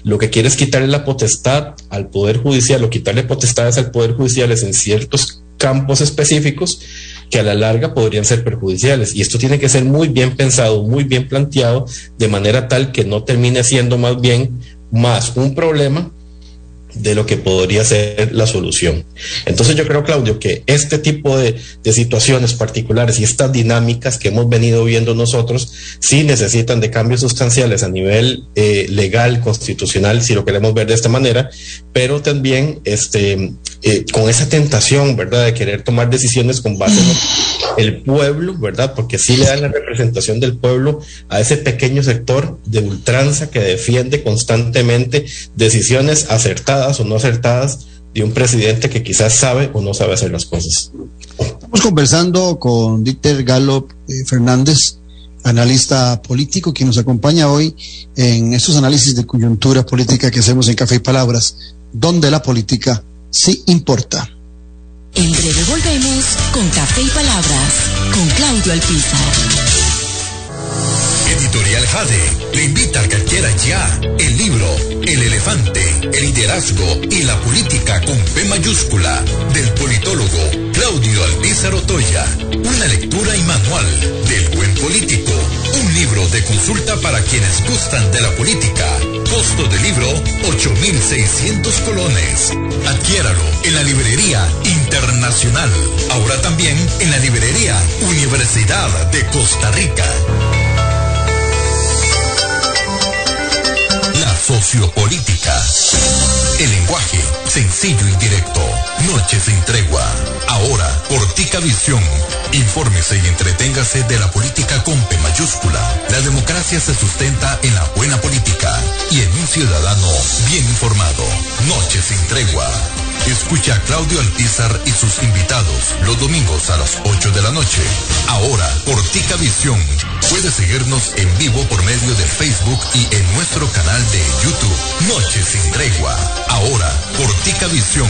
Lo que quiere es quitarle la potestad al Poder Judicial o quitarle potestades al Poder Judicial en ciertos campos específicos que a la larga podrían ser perjudiciales. Y esto tiene que ser muy bien pensado, muy bien planteado, de manera tal que no termine siendo más bien más un problema de lo que podría ser la solución. Entonces yo creo, Claudio, que este tipo de, situaciones particulares y estas dinámicas que hemos venido viendo nosotros sí necesitan de cambios sustanciales a nivel eh, legal, constitucional, si lo queremos ver de esta manera, pero también este, eh, con esa tentación, ¿verdad?, de querer tomar decisiones con base en el pueblo, ¿verdad?, porque sí le dan la representación del pueblo a ese pequeño sector de ultranza que defiende constantemente decisiones acertadas o no acertadas de un presidente que quizás sabe o no sabe hacer las cosas. Estamos conversando con Dieter Galo eh, Fernández, analista político, que nos acompaña hoy en estos análisis de coyuntura política que hacemos en Café y Palabras, donde la política sí importa. En breve volvemos con Café y Palabras, con Claudio Alpizar. Editorial Jade le invita a que adquiera ya el libro El elefante, el liderazgo y la política con P mayúscula del politólogo Claudio Alpizar Otoya. Una lectura y manual del buen político. Libro de consulta para quienes gustan de la política. Costo del libro 8,600 colones. Adquiéralo en la librería internacional. Ahora también en la librería Universidad de Costa Rica. sociopolítica. El lenguaje sencillo y directo. Noche sin tregua. Ahora, Portica Visión. Infórmese y entreténgase de la política con P mayúscula. La democracia se sustenta en la buena política y en un ciudadano bien informado. Noche sin tregua. Escucha a Claudio Alpizar y sus invitados los domingos a las 8 de la noche. Ahora, por Tica Visión. Puedes seguirnos en vivo por medio de Facebook y en nuestro canal de YouTube. Noche sin tregua. Ahora, por Tica Visión.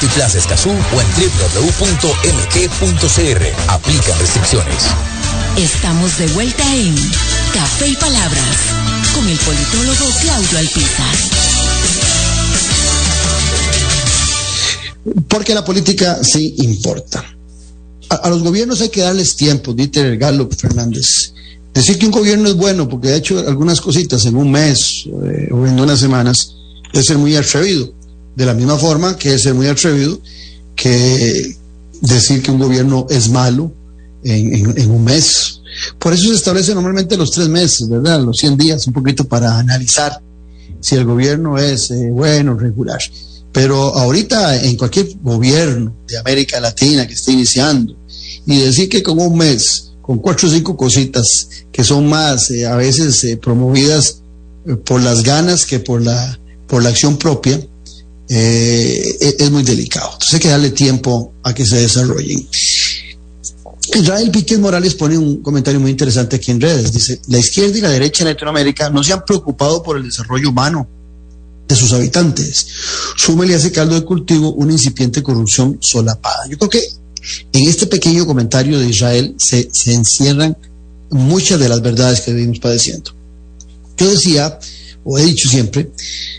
Multiplaza Escazú o en www.mg.cr. Aplican restricciones. Estamos de vuelta en Café y Palabras con el politólogo Claudio Alpizar. Porque la política sí importa. A, a los gobiernos hay que darles tiempo, Dieter Gallup Fernández. Decir que un gobierno es bueno porque ha hecho algunas cositas en un mes eh, o en unas semanas es ser muy atrevido. De la misma forma que es ser muy atrevido que decir que un gobierno es malo en, un mes. Por eso se establece normalmente los tres meses, ¿verdad? Los 100 días, un poquito para analizar si el gobierno es eh, bueno, regular. Pero ahorita en cualquier gobierno de América Latina que esté iniciando y decir que con un mes, con cuatro o cinco cositas que son más eh, a veces eh, promovidas eh, por las ganas que por la, por la acción propia, eh, es, muy delicado. Entonces hay que darle tiempo a que se desarrollen. Israel Víquez Morales pone un comentario muy interesante aquí en redes. Dice, la izquierda y la derecha en Latinoamérica no se han preocupado por el desarrollo humano de sus habitantes. Súmele a ese caldo de cultivo una incipiente corrupción solapada. Yo creo que en este pequeño comentario de Israel se, se encierran muchas de las verdades que vivimos padeciendo. Yo decía, o he dicho siempre,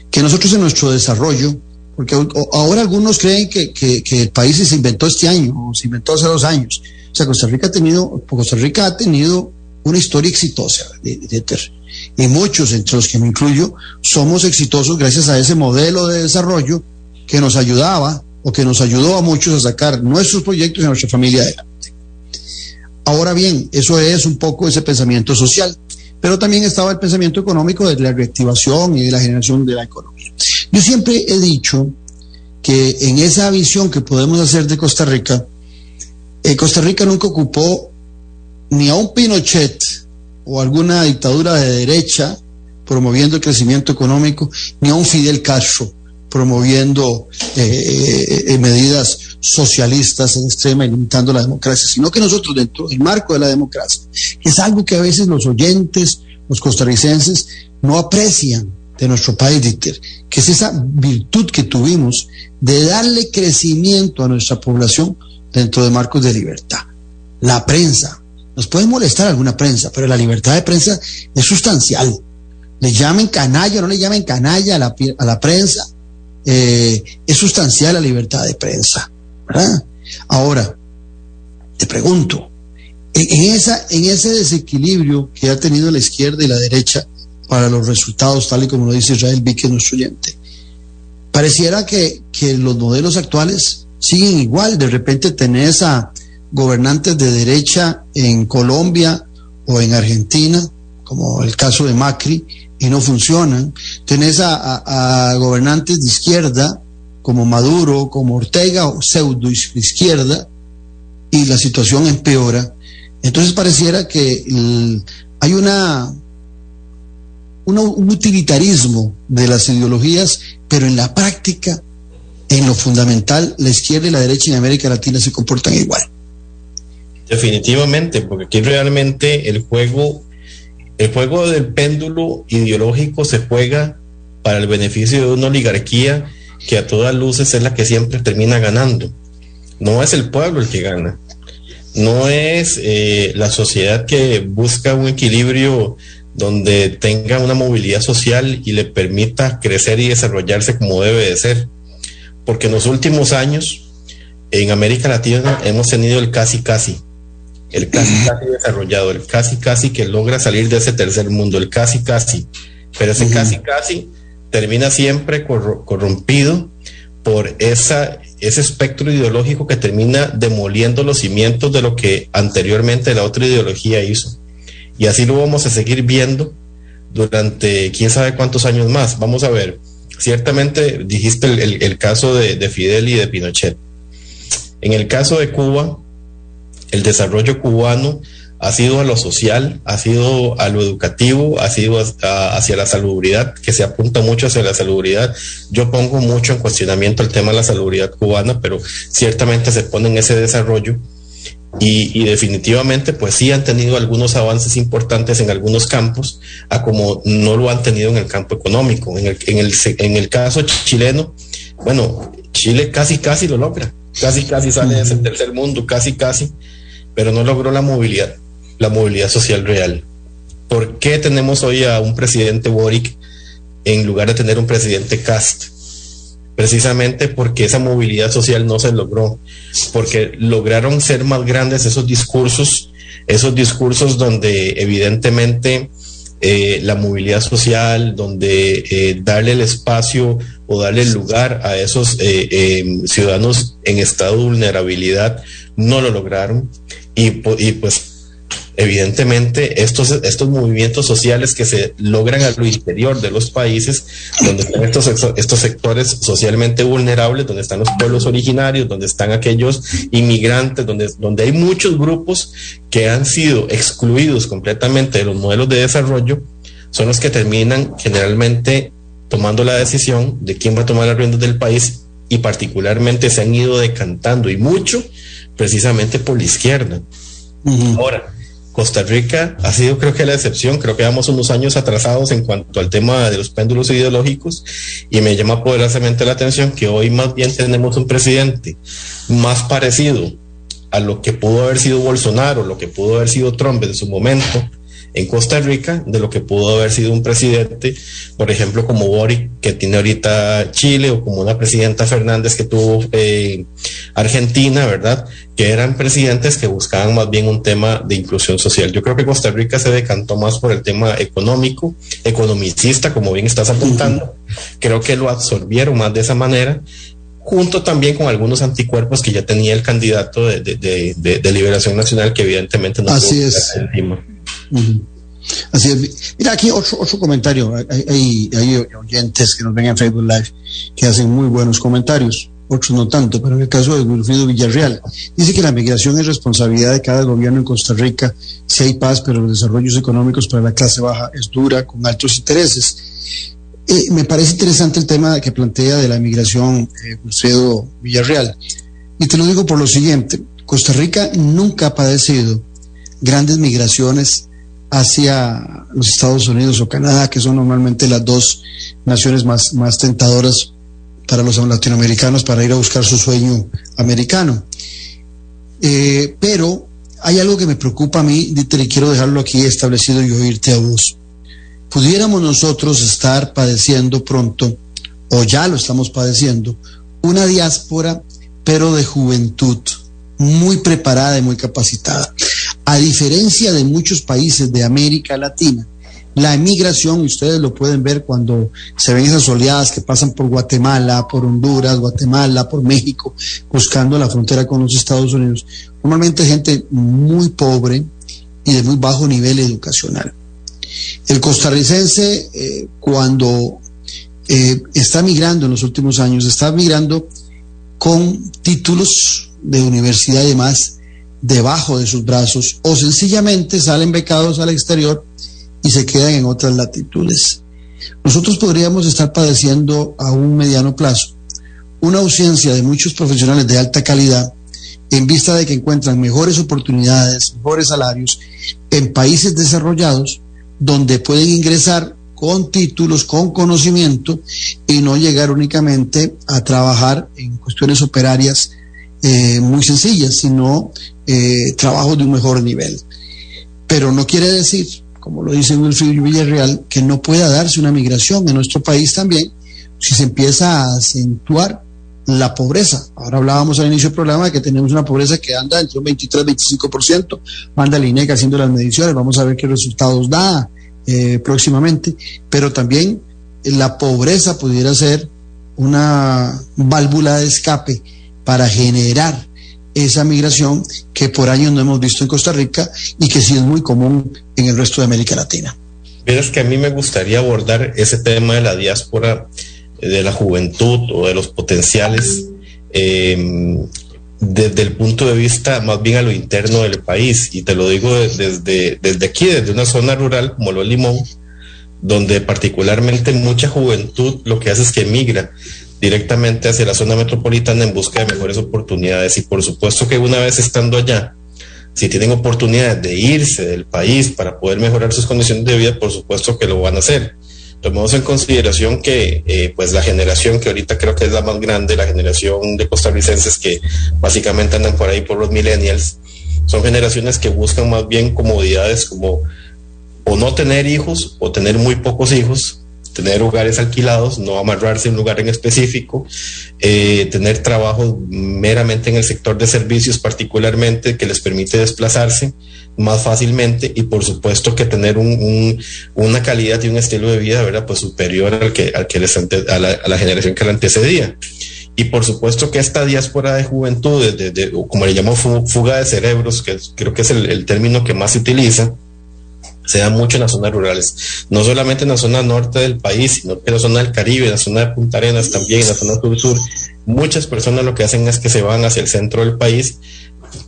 que nosotros en nuestro desarrollo, porque ahora algunos creen que, el país se inventó este año, o se inventó hace dos años. O sea, Costa Rica ha tenido, Costa Rica ha tenido una historia exitosa, de, de, de, y muchos, entre los que me incluyo, somos exitosos gracias a ese modelo de desarrollo que nos ayudaba o que nos ayudó a muchos a sacar nuestros proyectos y a nuestra familia adelante. Ahora bien, eso es un poco ese pensamiento social, pero también estaba el pensamiento económico de la reactivación y de la generación de la economía. Yo siempre he dicho que en esa visión que podemos hacer de Costa Rica, eh, Costa Rica nunca ocupó ni a un Pinochet o alguna dictadura de derecha promoviendo el crecimiento económico, ni a un Fidel Castro promoviendo eh, eh, medidas socialistas en extrema y limitando la democracia, sino que nosotros dentro del marco de la democracia, que es algo que a veces los oyentes, los costarricenses, no aprecian de nuestro país, Dieter, que es esa virtud que tuvimos de darle crecimiento a nuestra población dentro de marcos de libertad. La prensa, nos puede molestar alguna prensa, pero la libertad de prensa es sustancial. Le llamen canalla no le llamen canalla a la, a la prensa, eh, es sustancial la libertad de prensa. ¿verdad? Ahora, te pregunto, en, esa, en ese desequilibrio que ha tenido la izquierda y la derecha para los resultados, tal y como lo dice Israel Vique, nuestro oyente, pareciera que, que los modelos actuales siguen igual. De repente tenés a gobernantes de derecha en Colombia o en Argentina, como el caso de Macri, y no funcionan. Tenés a, a, gobernantes de izquierda, como Maduro, como Ortega, o pseudo izquierda, y la situación empeora. Entonces pareciera que hay una, un utilitarismo de las ideologías, pero en la práctica en lo fundamental, la izquierda y la derecha en América Latina se comportan igual. Definitivamente, porque aquí realmente el juego, el juego del péndulo ideológico se juega para el beneficio de una oligarquía que a todas luces es la que siempre termina ganando. No es el pueblo el que gana, no es eh, la sociedad que busca un equilibrio donde tenga una movilidad social y le permita crecer y desarrollarse como debe de ser. Porque en los últimos años en América Latina hemos tenido el casi casi, el casi casi desarrollado, el casi casi que logra salir de ese tercer mundo, el casi casi, pero ese casi casi termina siempre corrompido por esa, ese espectro ideológico que termina demoliendo los cimientos de lo que anteriormente la otra ideología hizo. Y así lo vamos a seguir viendo durante quién sabe cuántos años más. Vamos a ver, ciertamente dijiste el, caso de, de, Fidel y de Pinochet. En el caso de Cuba, el desarrollo cubano ha sido a lo social, ha sido a lo educativo, ha sido hacia la salubridad, que se apunta mucho hacia la salubridad. Yo pongo mucho en cuestionamiento el tema de la salubridad cubana, pero ciertamente se pone en ese desarrollo. Y, definitivamente, pues sí han tenido algunos avances importantes en algunos campos, a como no lo han tenido en el campo económico. En el, en el, en el caso chileno, bueno, Chile casi, casi lo logra, casi, casi sale de ese tercer mundo, casi, casi, pero no logró la movilidad la movilidad social real. ¿Por qué tenemos hoy a un presidente Boric en lugar de tener un presidente Cast? Precisamente porque esa movilidad social no se logró, porque lograron ser más grandes esos discursos, esos discursos donde evidentemente eh, la movilidad social, donde eh, darle el espacio o darle el lugar a esos eh, ciudadanos en estado de vulnerabilidad, no lo lograron. Y, pues evidentemente estos, estos movimientos sociales que se logran a lo interior de los países, donde están estos, estos sectores socialmente vulnerables, donde están los pueblos originarios, donde están aquellos inmigrantes, donde, donde hay muchos grupos que han sido excluidos completamente de los modelos de desarrollo, son los que terminan generalmente tomando la decisión de quién va a tomar las riendas del país y particularmente se han ido decantando y mucho precisamente por la izquierda. Ahora, Costa Rica ha sido creo que la excepción, creo que vamos unos años atrasados en cuanto al tema de los péndulos ideológicos y me llama poderosamente la atención que hoy más bien tenemos un presidente más parecido a lo que pudo haber sido Bolsonaro, lo que pudo haber sido Trump en su momento, en Costa Rica de lo que pudo haber sido un presidente, por ejemplo, como Boric, que tiene ahorita Chile, o como una presidenta Fernández que tuvo eh, Argentina, ¿verdad? Que eran presidentes que buscaban más bien un tema de inclusión social. Yo creo que Costa Rica se decantó más por el tema económico, economicista, como bien estás apuntando. Creo que lo absorbieron más de esa manera junto también con algunos anticuerpos que ya tenía el candidato de, de, Liberación Nacional, que evidentemente no Así es. encima. Así es. Mira, aquí otro, otro comentario. Hay, hay, oyentes que nos ven en Facebook Live que hacen muy buenos comentarios, otros no tanto, pero en el caso de Wilfrido Villarreal, dice que la migración es responsabilidad de cada gobierno en Costa Rica. Si hay paz, pero los desarrollos económicos para la clase baja es dura, con altos intereses. Eh, me parece interesante el tema que plantea de la migración, eh, Villarreal. Y te lo digo por lo siguiente, Costa Rica nunca ha padecido grandes migraciones hacia los Estados Unidos o Canadá, que son normalmente las dos naciones más, más tentadoras para los latinoamericanos para ir a buscar su sueño americano. Eh, pero hay algo que me preocupa a mí, y quiero dejarlo aquí establecido y oírte a vos. Pudiéramos nosotros estar padeciendo pronto, o ya lo estamos padeciendo, una diáspora, pero de juventud, muy preparada y muy capacitada. A diferencia de muchos países de América Latina, la emigración, ustedes lo pueden ver cuando se ven esas oleadas que pasan por Guatemala, por Honduras, Guatemala, por México, buscando la frontera con los Estados Unidos. Normalmente gente muy pobre y de muy bajo nivel educacional. El costarricense, eh, cuando eh, está migrando en los últimos años, está migrando con títulos de universidad y demás debajo de sus brazos o sencillamente salen becados al exterior y se quedan en otras latitudes. Nosotros podríamos estar padeciendo a un mediano plazo una ausencia de muchos profesionales de alta calidad en vista de que encuentran mejores oportunidades, mejores salarios en países desarrollados donde pueden ingresar con títulos, con conocimiento y no llegar únicamente a trabajar en cuestiones operarias eh, muy sencillas, sino eh, trabajos de un mejor nivel. Pero no quiere decir, como lo dice Wilfried Villarreal, que no pueda darse una migración en nuestro país también si se empieza a acentuar la pobreza. Ahora hablábamos al inicio del programa de que tenemos una pobreza que anda entre un 23 25%. Manda el INEC haciendo las mediciones, vamos a ver qué resultados da eh, próximamente. Pero también la pobreza pudiera ser una válvula de escape para generar esa migración que por años no hemos visto en Costa Rica y que sí es muy común en el resto de América Latina. Verás que a mí me gustaría abordar ese tema de la diáspora de la juventud o de los potenciales eh, desde el punto de vista más bien a lo interno del país. Y te lo digo desde, desde aquí, desde una zona rural como lo Limón, donde particularmente mucha juventud lo que hace es que emigra directamente hacia la zona metropolitana en busca de mejores oportunidades. Y por supuesto que una vez estando allá, si tienen oportunidades de irse del país para poder mejorar sus condiciones de vida, por supuesto que lo van a hacer tomemos en consideración que eh, pues la generación que ahorita creo que es la más grande, la generación de costarricenses que básicamente andan por ahí por los millennials, son generaciones que buscan más bien comodidades como o no tener hijos o tener muy pocos hijos, tener hogares alquilados, no amarrarse en un lugar en específico, eh, tener trabajo meramente en el sector de servicios particularmente que les permite desplazarse más fácilmente y por supuesto que tener un, una calidad y un estilo de vida, ¿verdad? Pues superior al que, al que les a, la, generación que la antecedía. Y por supuesto que esta diáspora de juventud, de, como le llamo fuga de cerebros, que creo que es el, el término que más se utiliza, se da mucho en las zonas rurales, no solamente en la zona norte del país, sino que en la zona del Caribe, en la zona de Punta Arenas también, en la zona sur-sur. Muchas personas lo que hacen es que se van hacia el centro del país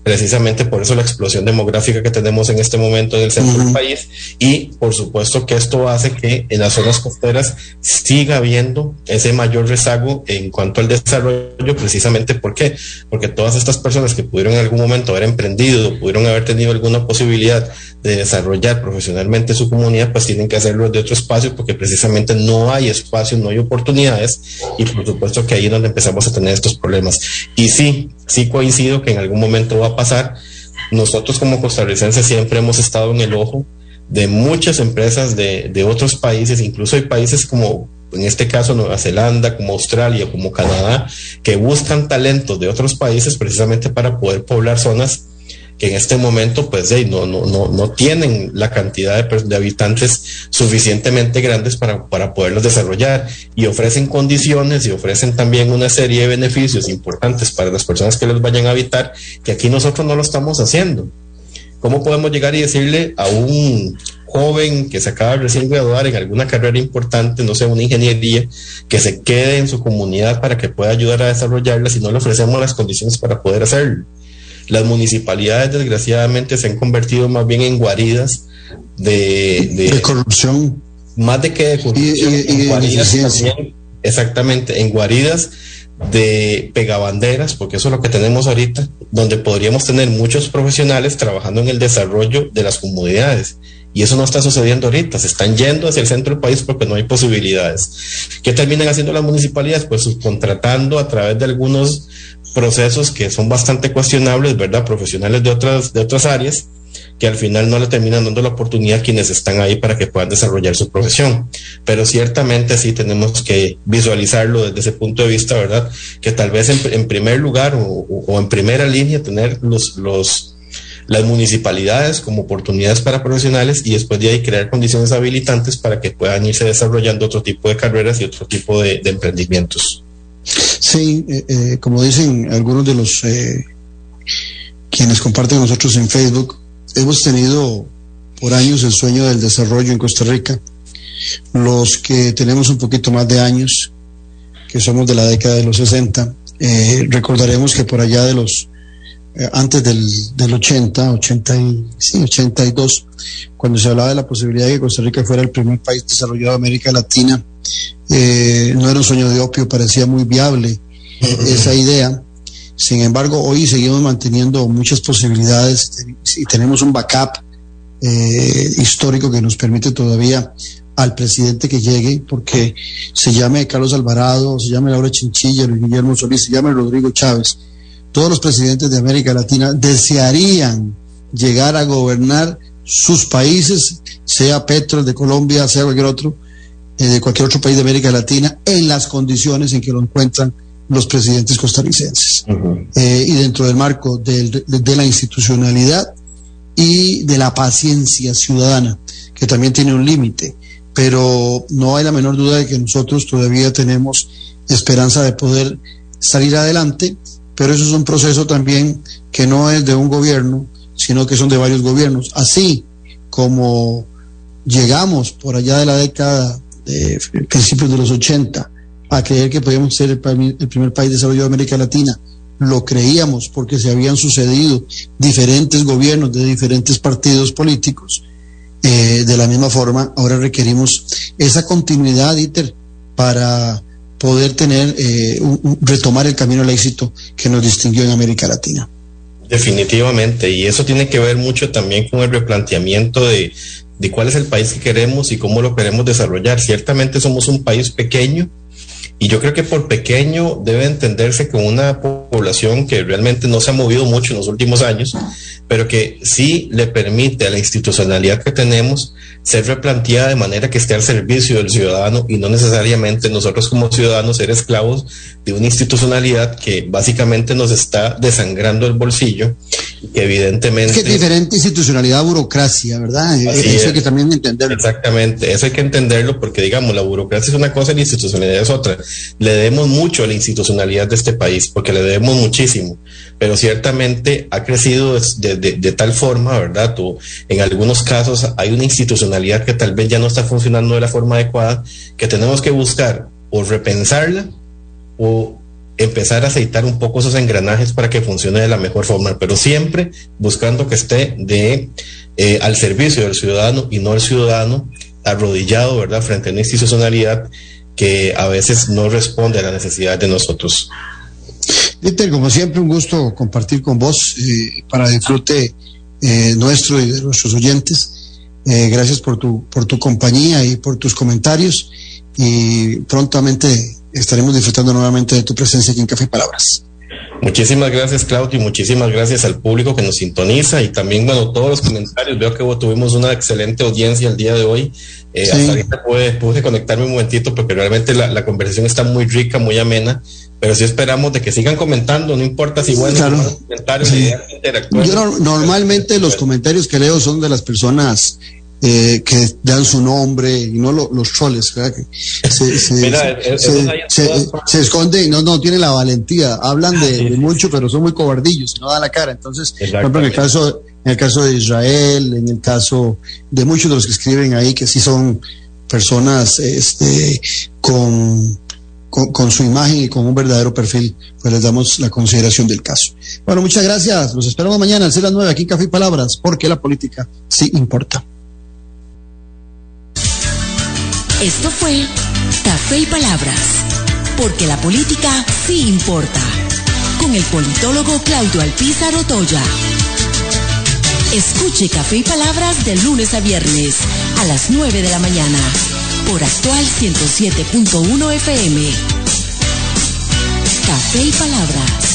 precisamente por eso la explosión demográfica que tenemos en este momento en el centro del país. Y por supuesto que esto hace que en las zonas costeras siga habiendo ese mayor rezago en cuanto al desarrollo precisamente ¿por qué? porque todas estas personas que pudieron en algún momento haber emprendido pudieron haber tenido alguna posibilidad de desarrollar profesionalmente su comunidad pues tienen que hacerlo de otro espacio porque precisamente no hay espacio, no hay oportunidades y por supuesto que ahí es donde empezamos a tener estos problemas. Y sí, sí coincido que en algún momento va a pasar. Nosotros como costarricenses siempre hemos estado en el ojo de muchas empresas de, de otros países, incluso hay países como en este caso Nueva Zelanda, como Australia, como Canadá, que buscan talentos de otros países precisamente para poder poblar zonas en este momento pues no, no, no, tienen la cantidad de, habitantes suficientemente grandes para, para poderlos desarrollar y ofrecen condiciones y ofrecen también una serie de beneficios importantes para las personas que los vayan a habitar que aquí nosotros no lo estamos haciendo. ¿Cómo podemos llegar y decirle a un joven que se acaba de recién graduar en alguna carrera importante, no sé, una ingeniería, que se quede en su comunidad para que pueda ayudar a desarrollarla si no le ofrecemos las condiciones para poder hacerlo? Las municipalidades, desgraciadamente, se han convertido más bien en guaridas de, corrupción. Más de que de corrupción, en guaridas también, exactamente, en guaridas de pegabanderas, porque eso es lo que tenemos ahorita, donde podríamos tener muchos profesionales trabajando en el desarrollo de las comunidades. Y eso no está sucediendo ahorita, se están yendo hacia el centro del país porque no hay posibilidades. ¿Qué terminan haciendo las municipalidades? Pues subcontratando a través de algunos procesos que son bastante cuestionables, ¿verdad? Profesionales de otras, de otras áreas que al final no le terminan dando la oportunidad a quienes están ahí para que puedan desarrollar su profesión. Pero ciertamente sí tenemos que visualizarlo desde ese punto de vista, ¿verdad? Que tal vez en, primer lugar o, en primera línea tener los, las municipalidades como oportunidades para profesionales y después de ahí crear condiciones habilitantes para que puedan irse desarrollando otro tipo de carreras y otro tipo de emprendimientos. Sí, eh, eh, como dicen algunos de los eh, quienes comparten nosotros en Facebook, hemos tenido por años el sueño del desarrollo en Costa Rica. Los que tenemos un poquito más de años, que somos de la década de los 60, recordaremos que por allá de los antes del, del 80, 80 y, sí, 82, cuando se hablaba de la posibilidad de que Costa Rica fuera el primer país desarrollado de América Latina, eh, no era un sueño de opio, parecía muy viable esa idea. Sin embargo, hoy seguimos manteniendo muchas posibilidades y tenemos un backup eh, histórico que nos permite todavía al presidente que llegue, porque se llame Carlos Alvarado, se llame Laura Chinchilla, Luis Guillermo Solís, se llame Rodrigo Chávez, todos los presidentes de América Latina desearían llegar a gobernar sus países, sea Petro, de Colombia, sea cualquier otro, eh, de cualquier otro país de América Latina, en las condiciones en que lo encuentran los presidentes costarricenses. Eh, y dentro del marco de, la institucionalidad y de la paciencia ciudadana, que también tiene un límite. Pero no hay la menor duda de que nosotros todavía tenemos esperanza de poder salir adelante, pero eso es un proceso también que no es de un gobierno, sino que son de varios gobiernos. Así como llegamos por allá de la década de principios de los 80 a creer que podíamos ser el, primer país desarrollado de América Latina. Lo creíamos porque se habían sucedido diferentes gobiernos de diferentes partidos políticos. Eh, de la misma forma, ahora requerimos esa continuidad, Dieter, para poder tener, eh, retomar el camino al éxito que nos distinguió en América Latina. Definitivamente, y eso tiene que ver mucho también con el replanteamiento de, de cuál es el país que queremos y cómo lo queremos desarrollar. Ciertamente somos un país pequeño y yo creo que por pequeño debe entenderse con una población que realmente no se ha movido mucho en los últimos años, pero que sí le permite a la institucionalidad que tenemos ser replanteada de manera que esté al servicio del ciudadano y no necesariamente nosotros como ciudadanos ser esclavos de una institucionalidad que básicamente nos está desangrando el bolsillo y que evidentemente... Es que diferente institucionalidad, burocracia, ¿verdad? eso hay que también entenderlo. Exactamente, eso hay que entenderlo porque digamos, la burocracia es una cosa y la institucionalidad es otra. Le debemos mucho a la institucionalidad de este país porque le debemos muchísimo, pero ciertamente ha crecido de, de tal forma, ¿verdad? Tú, en algunos casos hay una institucionalidad que tal vez ya no está funcionando de la forma adecuada, que tenemos que buscar o repensarla o empezar a aceitar un poco esos engranajes para que funcione de la mejor forma, pero siempre buscando que esté de eh, al servicio del ciudadano y no el ciudadano arrodillado, ¿verdad?, frente a una institucionalidad que a veces no responde a la necesidad de nosotros. Dieter, como siempre, un gusto compartir con vos eh, para disfrute eh, nuestro y de nuestros oyentes. Eh, gracias por tu, por tu compañía y por tus comentarios y prontamente estaremos disfrutando nuevamente de tu presencia aquí en Café Palabras. Muchísimas gracias, Claudio, y muchísimas gracias al público que nos sintoniza y también, bueno, todos los comentarios. Veo que tuvimos una excelente audiencia el día de hoy. Eh, Hasta ahorita pude, conectarme un momentito porque realmente la, la, conversación está muy rica, muy amena, pero sí esperamos de que sigan comentando, no importa si bueno, comentarios, Yo normalmente los comentarios que leo son de las personas eh, que dan su nombre y no los troles, se, se, esconden, no, no tienen la valentía, hablan de, mucho, pero son muy cobardillos, no dan la cara. Entonces, por ejemplo, en el caso, en el caso de Israel, en el caso de muchos de los que escriben ahí, que sí son personas este, con, su imagen y con un verdadero perfil, pues les damos la consideración del caso. Bueno, muchas gracias. Los esperamos mañana al ser las 9 aquí en Café y Palabras, porque la política sí importa. Esto fue Café y Palabras, porque la política sí importa, con el politólogo Claudio Alpizar Otoya. Escuche Café y Palabras de lunes a viernes a las 9 de la mañana por actual 107.1 FM. Café y Palabras.